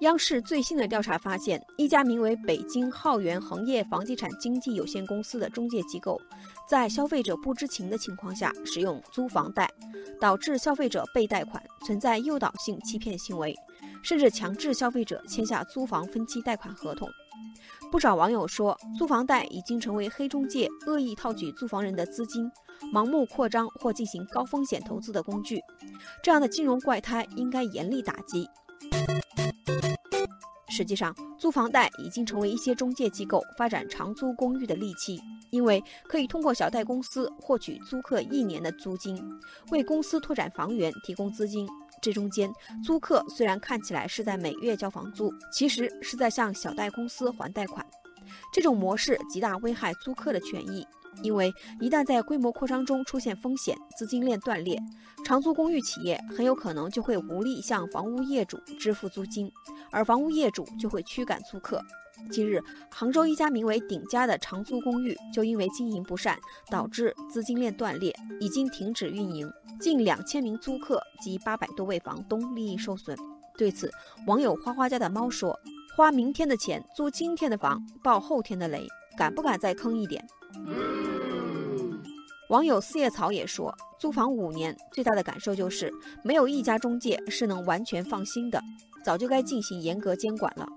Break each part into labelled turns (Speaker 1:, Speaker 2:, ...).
Speaker 1: 央视最新的调查发现，一家名为北京浩源恒业房地产经纪有限公司的中介机构，在消费者不知情的情况下使用租房贷，导致消费者被贷款，存在诱导性欺骗行为，甚至强制消费者签下租房分期贷款合同。不少网友说，租房贷已经成为黑中介恶意套取租房人的资金、盲目扩张或进行高风险投资的工具，这样的金融怪胎应该严厉打击。实际上，租房贷已经成为一些中介机构发展长租公寓的利器，因为可以通过小贷公司获取租客一年的租金，为公司拓展房源提供资金。这中间，租客虽然看起来是在每月交房租，其实是在向小贷公司还贷款。这种模式极大危害租客的权益。因为一旦在规模扩张中出现风险，资金链断裂，长租公寓企业很有可能就会无力向房屋业主支付租金，而房屋业主就会驱赶租客。近日，杭州一家名为“鼎家”的长租公寓就因为经营不善，导致资金链断裂，已经停止运营，近两千名租客及八百多位房东利益受损。对此，网友花花家的猫说：“花明天的钱租今天的房，爆后天的雷，敢不敢再坑一点？”网友四叶草也说，租房五年最大的感受就是没有一家中介是能完全放心的，早就该进行严格监管了。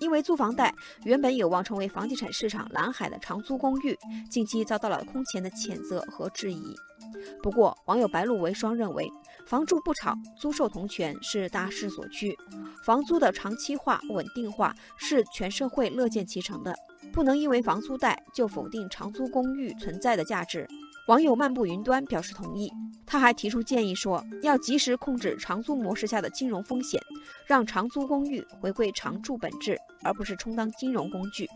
Speaker 1: 因为租房贷原本有望成为房地产市场蓝海的长租公寓，近期遭到了空前的谴责和质疑。不过，网友白露为霜认为，房住不炒，租售同权是大势所趋，房租的长期化、稳定化是全社会乐见其成的。不能因为房租贷就否定长租公寓存在的价值。网友漫步云端表示同意，他还提出建议说，要及时控制长租模式下的金融风险，让长租公寓回归常住本质，而不是充当金融工具。